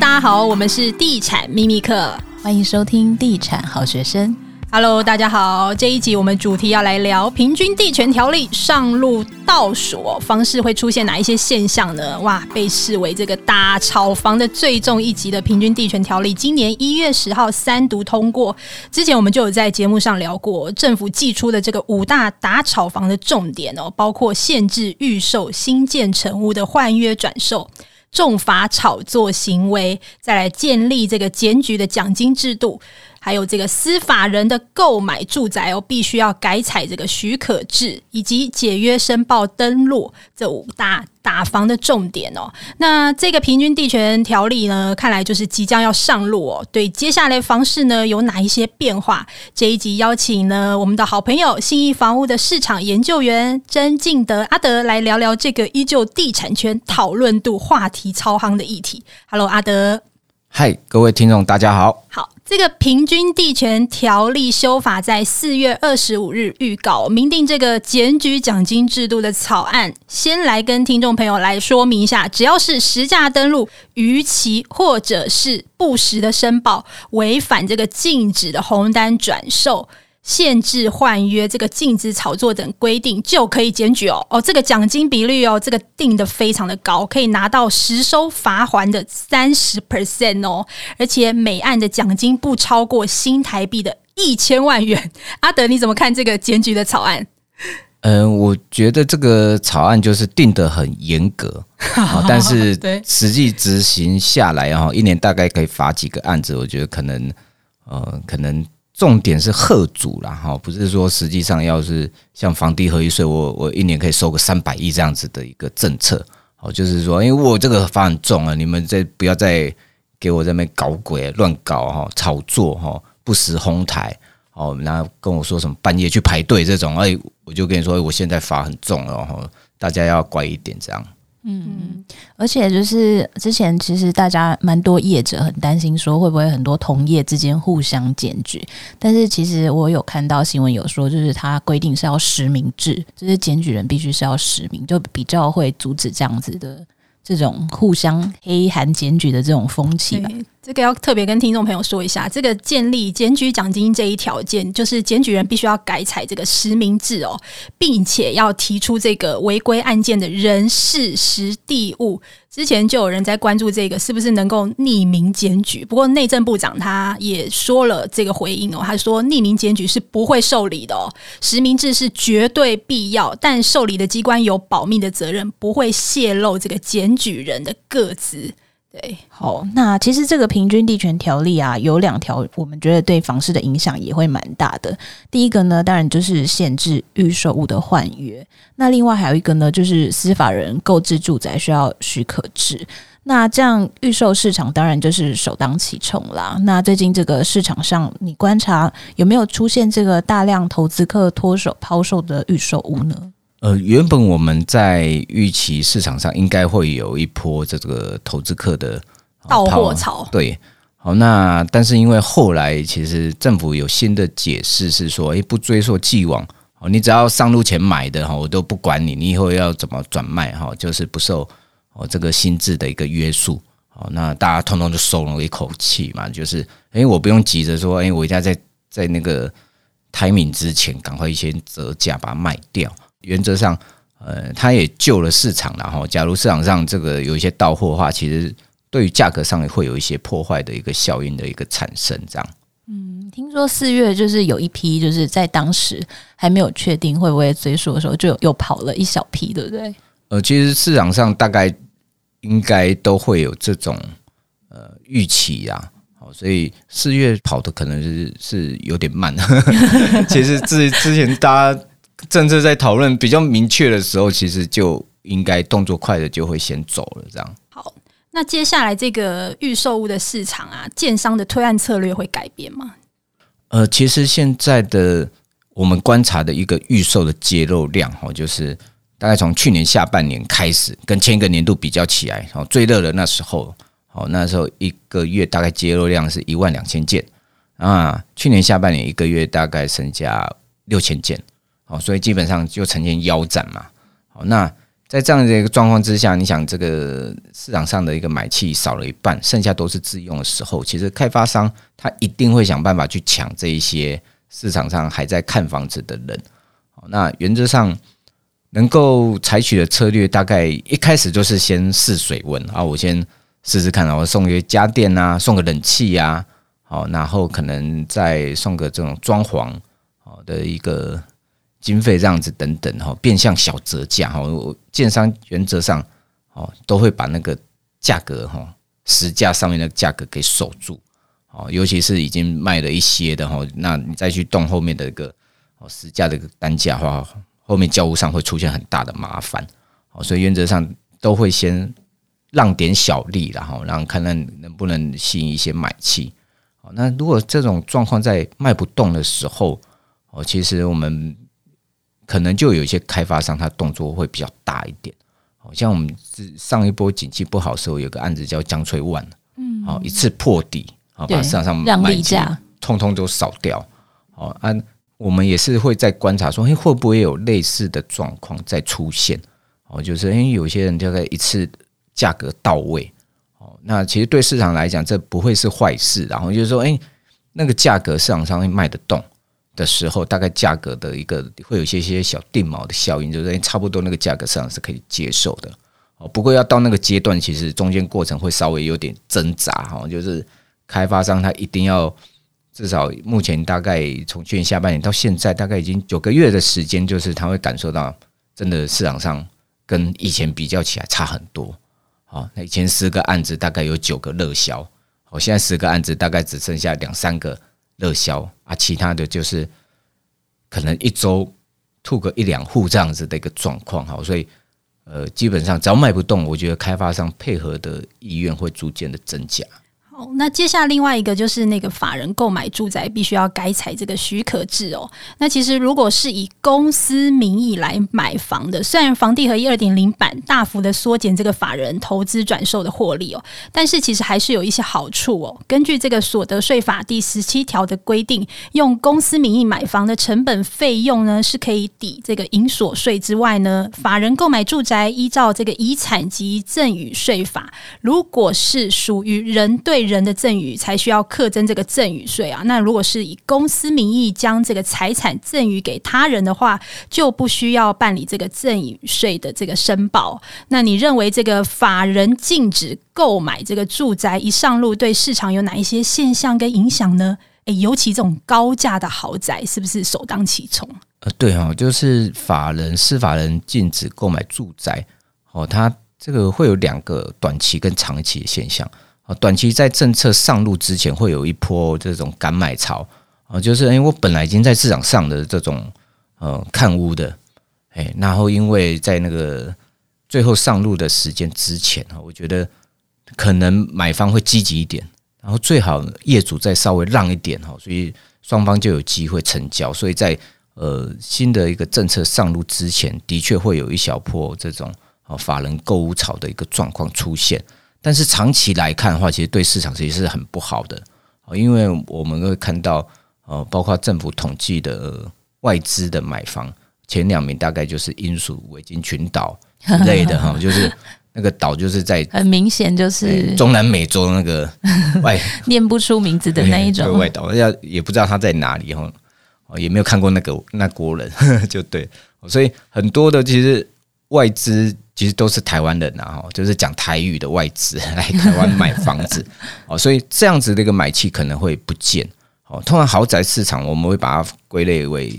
大家好，我们是地产秘密课，欢迎收听地产好学生。Hello，大家好，这一集我们主题要来聊平均地权条例上路倒数哦，房市会出现哪一些现象呢？哇，被视为这个打炒房的最重一级的平均地权条例，今年一月十号三读通过。之前我们就有在节目上聊过，政府寄出的这个五大打炒房的重点哦，包括限制预售新建成屋的换约转售。重罚炒作行为，再来建立这个检举的奖金制度，还有这个司法人的购买住宅哦，必须要改采这个许可制，以及解约申报登录这五大打房的重点哦。那这个平均地权条例呢，看来就是即将要上路哦。对，接下来房市呢有哪一些变化？这一集邀请呢我们的好朋友信义房屋的市场研究员曾敬德阿德来聊聊这个依旧地产圈讨论度话题超夯的议题。Hello，阿德。嗨，各位听众，大家好。好，这个平均地权条例修法在四月二十五日预告，明定这个检举奖金制度的草案。先来跟听众朋友来说明一下，只要是实价登录逾期或者是不实的申报，违反这个禁止的红单转售。限制换约、这个禁止炒作等规定就可以检举哦哦，这个奖金比率哦，这个定的非常的高，可以拿到实收罚还的三十 percent 哦，而且每案的奖金不超过新台币的一千万元。阿德，你怎么看这个检举的草案？嗯、呃，我觉得这个草案就是定得很严格，但是实际执行下来哈，一年大概可以罚几个案子？我觉得可能呃，可能。重点是吓阻啦，哈，不是说实际上要是像房地合一税，我我一年可以收个三百亿这样子的一个政策，哦，就是说，因为我这个罚很重啊，你们这不要再给我在那边搞鬼、乱搞哈、炒作哈、不实哄抬，哦，然后跟我说什么半夜去排队这种，哎，我就跟你说，我现在罚很重了，哈，大家要乖一点这样。嗯，而且就是之前其实大家蛮多业者很担心说会不会很多同业之间互相检举，但是其实我有看到新闻有说，就是它规定是要实名制，就是检举人必须是要实名，就比较会阻止这样子的这种互相黑函检举的这种风气吧。这个要特别跟听众朋友说一下，这个建立检举奖金这一条件，就是检举人必须要改采这个实名制哦，并且要提出这个违规案件的人事实地物。之前就有人在关注这个是不是能够匿名检举，不过内政部长他也说了这个回应哦，他说匿名检举是不会受理的哦，实名制是绝对必要，但受理的机关有保密的责任，不会泄露这个检举人的个资。对，好，那其实这个平均地权条例啊，有两条，我们觉得对房市的影响也会蛮大的。第一个呢，当然就是限制预售屋的换约，那另外还有一个呢，就是司法人购置住宅需要许可制。那这样预售市场当然就是首当其冲啦。那最近这个市场上，你观察有没有出现这个大量投资客脱手抛售的预售屋呢？呃，原本我们在预期市场上应该会有一波这个投资客的到货潮，对，好，那但是因为后来其实政府有新的解释是说，诶，不追溯既往，哦，你只要上路前买的哈，我都不管你，你以后要怎么转卖哈，就是不受哦这个新制的一个约束，哦，那大家通通就松了一口气嘛，就是诶，我不用急着说，诶，我一定要在在那个 timing 之前赶快先折价把它卖掉。原则上，呃，它也救了市场了哈。假如市场上这个有一些到货的话，其实对于价格上也会有一些破坏的一个效应的一个产生，这样。嗯，听说四月就是有一批，就是在当时还没有确定会不会追溯的时候，就又跑了一小批，对不对？呃，其实市场上大概应该都会有这种呃预期呀。好，所以四月跑的可能是是有点慢。其实之之前大家。政策在讨论比较明确的时候，其实就应该动作快的就会先走了。这样。好，那接下来这个预售屋的市场啊，建商的推案策略会改变吗？呃，其实现在的我们观察的一个预售的揭露量，哈，就是大概从去年下半年开始，跟前一个年度比较起来，哦，最热的那时候，哦，那时候一个月大概揭露量是一万两千件啊，去年下半年一个月大概剩下六千件。哦，所以基本上就呈现腰斩嘛。好，那在这样的一个状况之下，你想这个市场上的一个买气少了一半，剩下都是自用的时候，其实开发商他一定会想办法去抢这一些市场上还在看房子的人。那原则上能够采取的策略，大概一开始就是先试水温啊，我先试试看，然后送一些家电啊，送个冷气呀，好，然后可能再送个这种装潢好的一个。经费这样子等等哈，变相小折价哈，建商原则上哦都会把那个价格哈实价上面的价格给守住哦，尤其是已经卖了一些的哈，那你再去动后面的一个哦实价的一个单价的话，后面交屋上会出现很大的麻烦哦，所以原则上都会先让点小利然后让看看能不能吸引一些买气哦。那如果这种状况在卖不动的时候哦，其实我们。可能就有一些开发商，他动作会比较大一点。好像我们上一波景气不好的时候，有个案子叫江翠万，嗯，好一次破底，好把市场上卖价通通都扫掉。好，啊，我们也是会在观察说，哎，会不会有类似的状况再出现？哦，就是因为有些人就在一次价格到位。哦，那其实对市场来讲，这不会是坏事。然后就是说，哎，那个价格市场上会卖得动。的时候，大概价格的一个会有一些些小定锚的效应，就是差不多那个价格上是可以接受的哦。不过要到那个阶段，其实中间过程会稍微有点挣扎哈。就是开发商他一定要至少目前大概从去年下半年到现在，大概已经九个月的时间，就是他会感受到真的市场上跟以前比较起来差很多。好，那以前十个案子大概有九个热销，好，现在十个案子大概只剩下两三个。热销啊，其他的就是可能一周吐个一两户这样子的一个状况哈，所以呃，基本上只要卖不动，我觉得开发商配合的意愿会逐渐的增加。那接下来另外一个就是那个法人购买住宅必须要改采这个许可制哦。那其实如果是以公司名义来买房的，虽然房地合一二点零版大幅的缩减这个法人投资转售的获利哦，但是其实还是有一些好处哦。根据这个所得税法第十七条的规定，用公司名义买房的成本费用呢是可以抵这个营所税之外呢，法人购买住宅依照这个遗产及赠与税法，如果是属于人对人的赠与才需要课征这个赠与税啊。那如果是以公司名义将这个财产赠与给他人的话，就不需要办理这个赠与税的这个申报。那你认为这个法人禁止购买这个住宅一上路，对市场有哪一些现象跟影响呢？诶，尤其这种高价的豪宅，是不是首当其冲？呃，对哦，就是法人司法人禁止购买住宅哦，它这个会有两个短期跟长期的现象。短期在政策上路之前，会有一波这种赶买潮啊，就是因为我本来已经在市场上的这种呃看屋的，哎，然后因为在那个最后上路的时间之前哈，我觉得可能买方会积极一点，然后最好业主再稍微让一点哈，所以双方就有机会成交。所以在呃新的一个政策上路之前，的确会有一小波这种啊法人购屋潮的一个状况出现。但是长期来看的话，其实对市场其实是很不好的，因为我们会看到，呃，包括政府统计的外资的买房前两名，大概就是英属维京群岛之类的 哈，就是那个岛就是在很明显就是中南美洲那个 外念不出名字的那一种外岛，要也不知道它在哪里哈，哦，也没有看过那个那国人 就对，所以很多的其实外资。其实都是台湾人呐，哈，就是讲台语的外资来台湾买房子，哦，所以这样子的一个买气可能会不见，哦，通常豪宅市场我们会把它归类为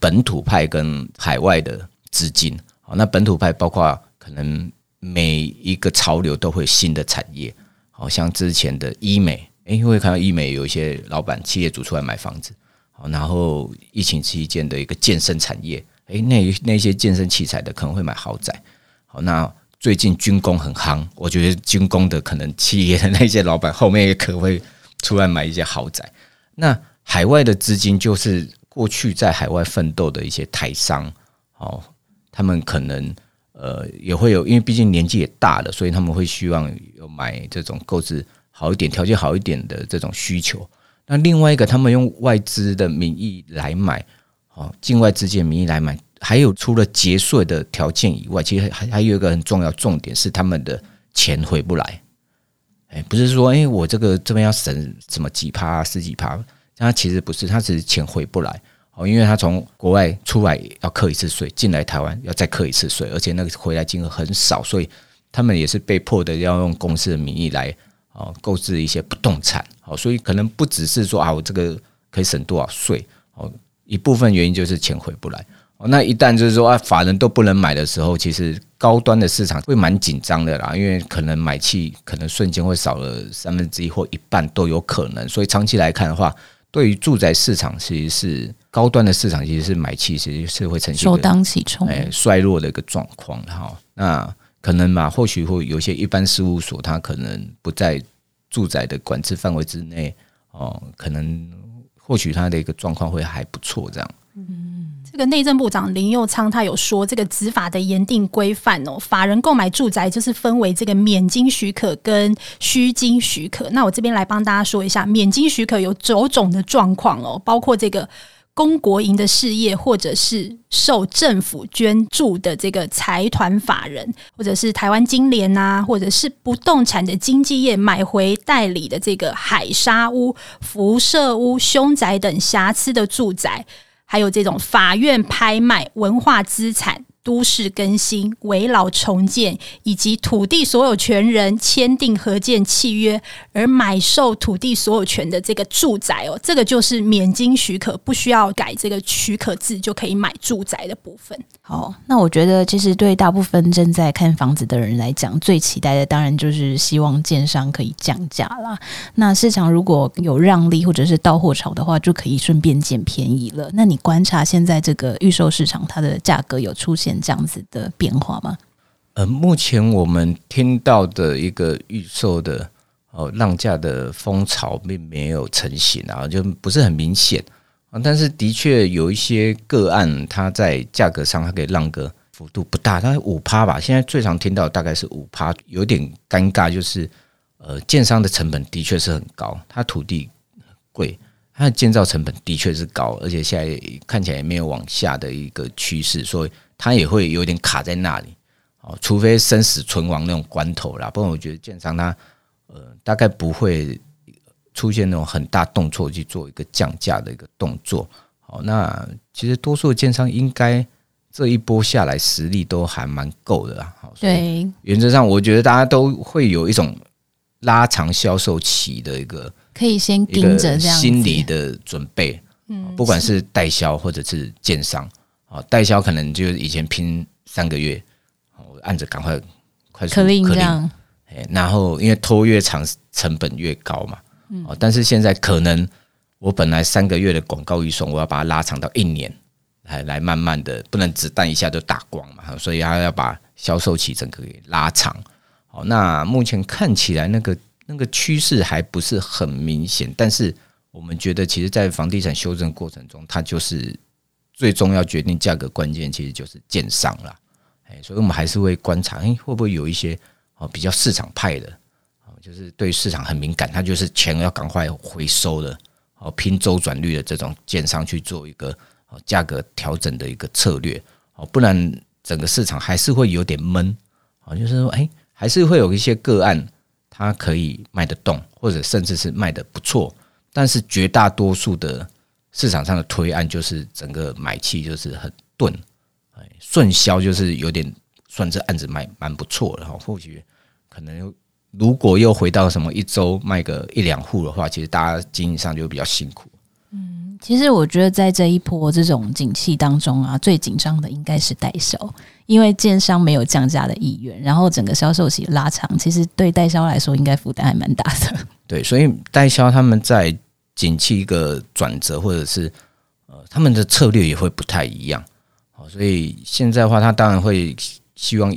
本土派跟海外的资金，哦，那本土派包括可能每一个潮流都会有新的产业，好像之前的医美，诶，会看到医美有一些老板企业主出来买房子，好，然后疫情期间的一个健身产业，诶，那那些健身器材的可能会买豪宅。好，那最近军工很夯，我觉得军工的可能企业的那些老板后面也可能会出来买一些豪宅。那海外的资金就是过去在海外奋斗的一些台商，哦，他们可能呃也会有，因为毕竟年纪也大了，所以他们会希望有买这种购置好一点、条件好一点的这种需求。那另外一个，他们用外资的名义来买，哦，境外资金的名义来买。还有除了节税的条件以外，其实还还有一个很重要重点是他们的钱回不来。哎，不是说哎，我这个这边要省什么几趴十几趴，他其实不是，他只是钱回不来哦，因为他从国外出来要扣一次税，进来台湾要再扣一次税，而且那个回来金额很少，所以他们也是被迫的要用公司的名义来哦购置一些不动产哦，所以可能不只是说啊，我这个可以省多少税哦，一部分原因就是钱回不来。那一旦就是说啊，法人都不能买的时候，其实高端的市场会蛮紧张的啦，因为可能买气可能瞬间会少了三分之一或一半都有可能，所以长期来看的话，对于住宅市场其实是高端的市场，其实是买气其实是会呈现首当其冲哎衰弱的一个状况哈。那可能嘛，或许会有些一般事务所，它可能不在住宅的管制范围之内哦，可能或许它的一个状况会还不错这样。嗯，这个内政部长林佑昌他有说，这个执法的严定规范哦，法人购买住宅就是分为这个免经许可跟需经许可。那我这边来帮大家说一下，免经许可有九种的状况哦，包括这个公国营的事业，或者是受政府捐助的这个财团法人，或者是台湾金联呐，或者是不动产的经纪业买回代理的这个海沙屋、辐射屋、凶宅等瑕疵的住宅。还有这种法院拍卖、文化资产、都市更新、围老重建，以及土地所有权人签订合建契约而买受土地所有权的这个住宅哦，这个就是免经许可，不需要改这个许可字就可以买住宅的部分。好，那我觉得其实对大部分正在看房子的人来讲，最期待的当然就是希望建商可以降价啦。那市场如果有让利或者是到货潮的话，就可以顺便捡便宜了。那你观察现在这个预售市场，它的价格有出现这样子的变化吗？呃，目前我们听到的一个预售的哦让价的风潮并没有成型啊，就不是很明显啊。但是的确有一些个案，它在价格上它可以让个幅度不大，它五趴吧。现在最常听到大概是五趴，有点尴尬，就是呃，建商的成本的确是很高，它土地贵，它的建造成本的确是高，而且现在看起来也没有往下的一个趋势，所以它也会有点卡在那里。哦，除非生死存亡那种关头啦，不然我觉得建商它呃大概不会。出现那种很大动作去做一个降价的一个动作，好，那其实多数的建商应该这一波下来实力都还蛮够的啦。好，对，原则上我觉得大家都会有一种拉长销售期的一个可以先盯着这样心理的准备，嗯，不管是代销或者是建商，啊，代销可能就是以前拼三个月，我按着赶快快速可令这样，然后因为拖越长成本越高嘛。哦，但是现在可能我本来三个月的广告预算，我要把它拉长到一年，来来慢慢的，不能子弹一下就打光嘛，所以他要把销售期整个给拉长。好，那目前看起来那个那个趋势还不是很明显，但是我们觉得，其实，在房地产修正过程中，它就是最终要决定价格关键，其实就是建商了。哎，所以我们还是会观察，哎，会不会有一些哦比较市场派的。哦就是对市场很敏感，他就是钱要赶快回收的，哦，拼周转率的这种建商去做一个哦价格调整的一个策略，哦，不然整个市场还是会有点闷，哦，就是说，哎，还是会有一些个案，它可以卖得动，或者甚至是卖得不错，但是绝大多数的市场上的推案就是整个买气就是很钝，哎，顺销就是有点算这案子卖蛮不错的哈，或许可能。如果又回到什么一周卖个一两户的话，其实大家经营上就比较辛苦。嗯，其实我觉得在这一波这种景气当中啊，最紧张的应该是代销，因为建商没有降价的意愿，然后整个销售期拉长，其实对代销来说应该负担还蛮大的。对，所以代销他们在景气一个转折，或者是呃他们的策略也会不太一样。好，所以现在的话，他当然会希望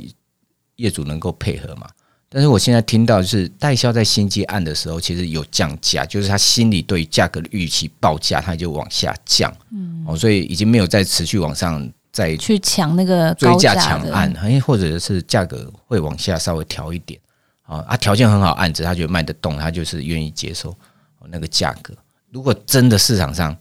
业主能够配合嘛。但是我现在听到就是代销在新接案的时候，其实有降价，就是他心里对价格的预期报价，他就往下降，嗯，哦，所以已经没有再持续往上再去抢那个追价抢案，哎，或者是价格会往下稍微调一点，啊，啊，条件很好案子，他觉得卖得动，他就是愿意接受那个价格。如果真的市场上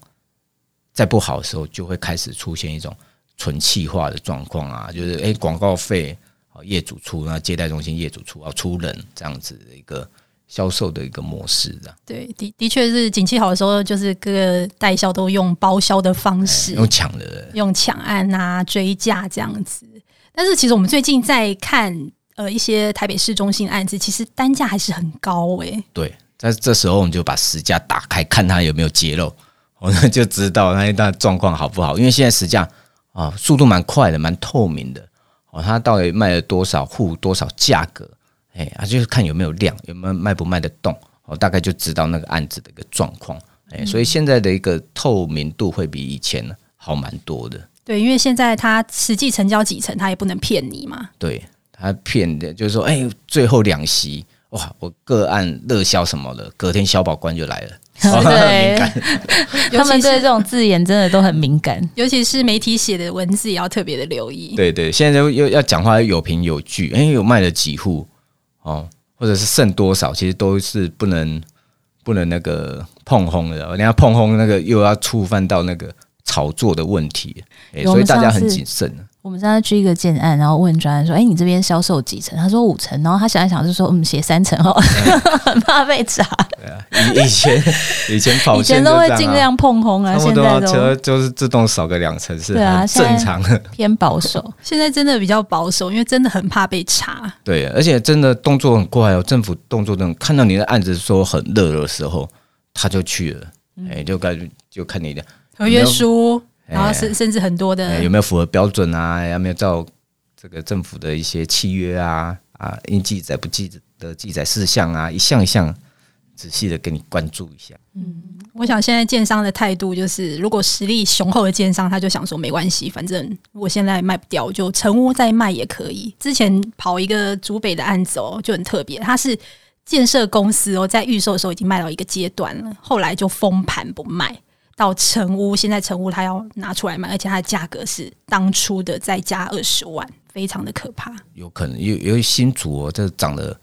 在不好的时候，就会开始出现一种纯气化的状况啊，就是诶广告费业主出，那接待中心业主出，要出人这样子的一个销售的一个模式的。对，的的确是景气好的时候，就是各个代销都用包销的方式，用抢的，用抢案啊追价这样子。但是其实我们最近在看呃一些台北市中心案子，其实单价还是很高诶、欸。对，在这时候我们就把实价打开，看它有没有揭露，我们就知道那一段状况好不好。因为现在实价啊速度蛮快的，蛮透明的哦，它到底卖了多少户，多少价格，哎，啊就是看有没有量，有没有卖不卖得动，我，大概就知道那个案子的一个状况。哎，所以现在的一个透明度会比以前好蛮多的。对，因为现在它实际成交几成，它也不能骗你嘛。对，他骗的，就是说，哎、欸，最后两席，哇，我个案热销什么的，隔天消保官就来了。对，他们对这种字眼真的都很敏感，尤其是媒体写的文字也要特别的留意。对对，现在又要讲话有凭有据，哎、欸，有卖了几户哦，或者是剩多少，其实都是不能不能那个碰轰的，人家碰轰那个又要触犯到那个。炒作的问题，欸、所以大家很谨慎。我们上次去一个建案，然后问专案说：“哎、欸，你这边销售几成？”他说五成。然后他想一想，就说：“嗯，写三成哦，很 怕被查。”对啊，以以前以前跑、啊、以前都会尽量碰红啊，现在都就是自动少个两成是啊正常的，偏保守。现在真的比较保守，因为真的很怕被查。对，而且真的动作很快哦，政府动作等看到你的案子说很热的时候，他就去了。哎、嗯，就该就看你的。合约书，然后甚甚至很多的、有没有符合标准啊？有没有照这个政府的一些契约啊？啊，应记载不记的记载事项啊？一项一项仔细的给你关注一下。嗯，我想现在建商的态度就是，如果实力雄厚的建商，他就想说没关系，反正我现在卖不掉，就成屋再卖也可以。之前跑一个竹北的案子哦，就很特别，他是建设公司哦，在预售的时候已经卖到一个阶段了，后来就封盘不卖。到成屋，现在成屋他要拿出来卖，而且它的价格是当初的再加二十万，非常的可怕。有可能有有新竹哦，这涨得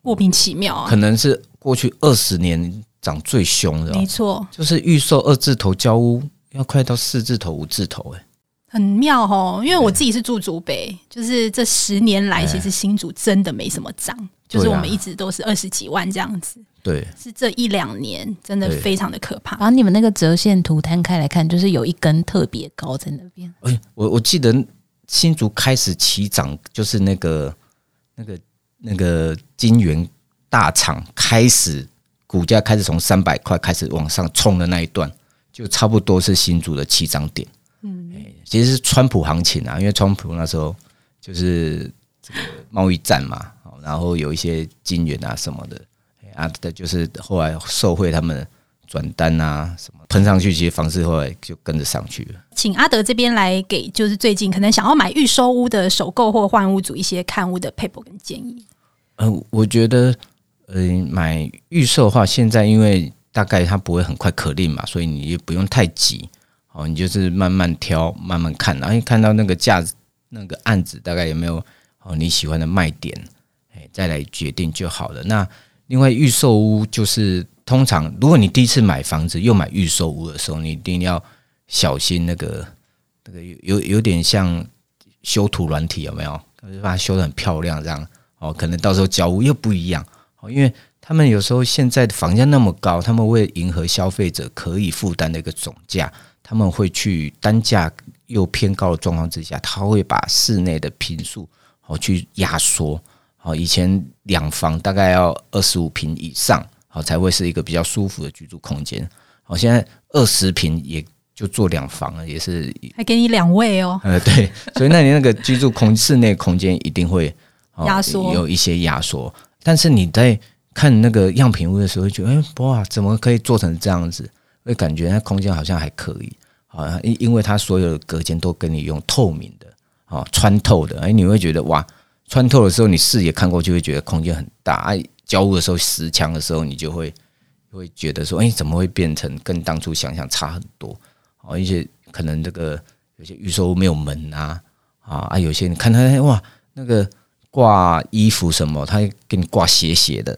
莫名其妙啊，可能是过去二十年涨最凶的，没错，就是预售二字头交屋要快到四字头、五字头，哎，很妙哦。因为我自己是住竹北，就是这十年来，其实新竹真的没什么涨，就是我们一直都是二十几万这样子。对，是这一两年真的非常的可怕。然后你们那个折线图摊开来看，就是有一根特别高在那边。哎，我我记得新竹开始起涨，就是那个那个那个金源大厂开始股价开始从三百块开始往上冲的那一段，就差不多是新竹的起涨点。嗯，其实是川普行情啊，因为川普那时候就是这个贸易战嘛，然后有一些金源啊什么的。啊，的就是后来受惠他们转单啊，什么喷上去，其实房市后来就跟着上去了。请阿德这边来给，就是最近可能想要买预售屋的首购或换屋主一些看屋的撇步跟建议。嗯、呃，我觉得，呃，买预售的话，现在因为大概它不会很快可定嘛，所以你也不用太急哦，你就是慢慢挑，慢慢看，然后看到那个价那个案子大概有没有哦你喜欢的卖点，哎，再来决定就好了。那另外，预售屋就是通常，如果你第一次买房子又买预售屋的时候，你一定要小心那个那个有有有点像修图软体有没有？就把它修得很漂亮这样哦，可能到时候交屋又不一样哦，因为他们有时候现在的房价那么高，他们为迎合消费者可以负担的一个总价，他们会去单价又偏高的状况之下，他会把室内的坪数哦去压缩。哦，以前两房大概要二十五平以上，好才会是一个比较舒服的居住空间。好，现在二十平也就做两房了，也是还给你两位哦。呃，对，所以那你那个居住空室内空间一定会压缩，有一些压缩。但是你在看那个样品屋的时候，会觉得哎哇，怎么可以做成这样子？会感觉那空间好像还可以啊，因因为它所有的隔间都跟你用透明的啊，穿透的，哎，你会觉得哇。穿透的时候，你视野看过去会觉得空间很大。哎，交互的时候实墙的时候，你就会会觉得说，哎，怎么会变成跟当初想象差很多？哦，一些可能这个有些预售屋没有门啊，啊啊，有些你看他哇，那个挂衣服什么，他给你挂斜斜的，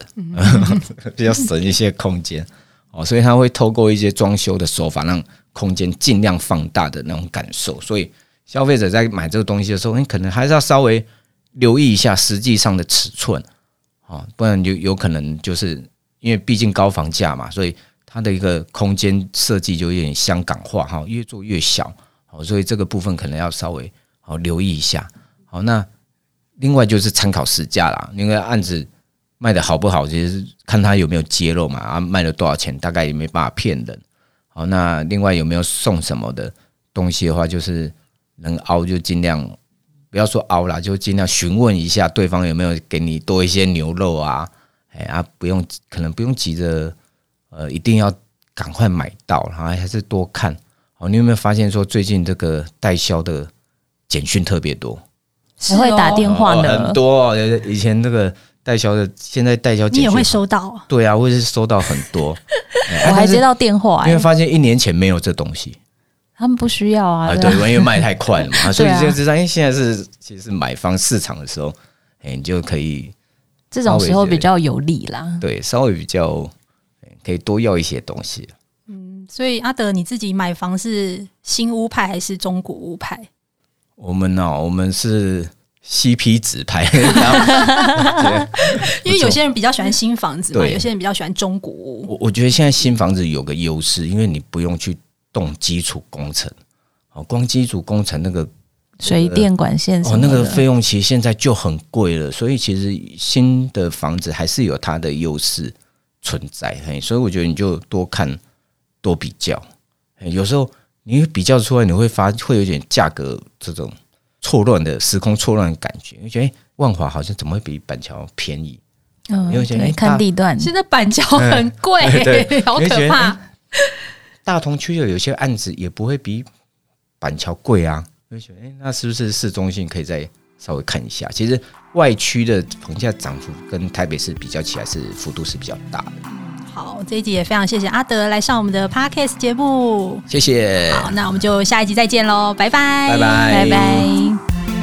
比较省一些空间。哦，所以他会透过一些装修的手法，让空间尽量放大的那种感受。所以消费者在买这个东西的时候，你可能还是要稍微留意一下实际上的尺寸，啊，不然就有可能就是因为毕竟高房价嘛，所以它的一个空间设计就有点香港化哈，越做越小，好，所以这个部分可能要稍微好留意一下。好，那另外就是参考实价啦，因为案子卖的好不好，其实看它有没有揭露嘛，啊，卖了多少钱，大概也没办法骗人。好，那另外有没有送什么的东西的话，就是。能凹就尽量不要说熬啦，就尽量询问一下对方有没有给你多一些牛肉啊，哎啊，不用可能不用急着呃，一定要赶快买到，然后还是多看。哦，你有没有发现说最近这个代销的简讯特别多，还会打电话呢？很多，以前那个代销的，现在代销简讯你也会收到？对啊，我也是收到很多，我还接到电话，因为发现一年前没有这东西。他们不需要啊，对，因为卖太快了嘛，所以就知道，因为现在是其实是买方市场的时候，哎，你就可以这种时候比较有利啦，对，稍微比较可以多要一些东西。嗯，所以阿德你自己买房是新屋派还是中古屋派？我们呢，我们是 CP 值派，因为有些人比较喜欢新房子嘛，有些人比较喜欢中古屋。我我觉得现在新房子有个优势，因为你不用去。动基础工程，哦，光基础工程那个水电管线哦，那个费用其实现在就很贵了，所以其实新的房子还是有它的优势存在，嘿，所以我觉得你就多看多比较，有时候你比较出来，你会发会有点价格这种错乱的时空错乱的感觉，你觉得万华好像怎么会比板桥便宜？嗯，因为觉得看地段，现在板桥很贵，好可怕。大同区的有些案子也不会比板桥贵啊，会觉得哎，那是不是市中心可以再稍微看一下？其实外区的房价涨幅跟台北市比较起来，是幅度是比较大的。好，这一集也非常谢谢阿德来上我们的 Podcast 节目，谢谢。好，那我们就下一集再见喽，拜拜，拜拜，拜拜。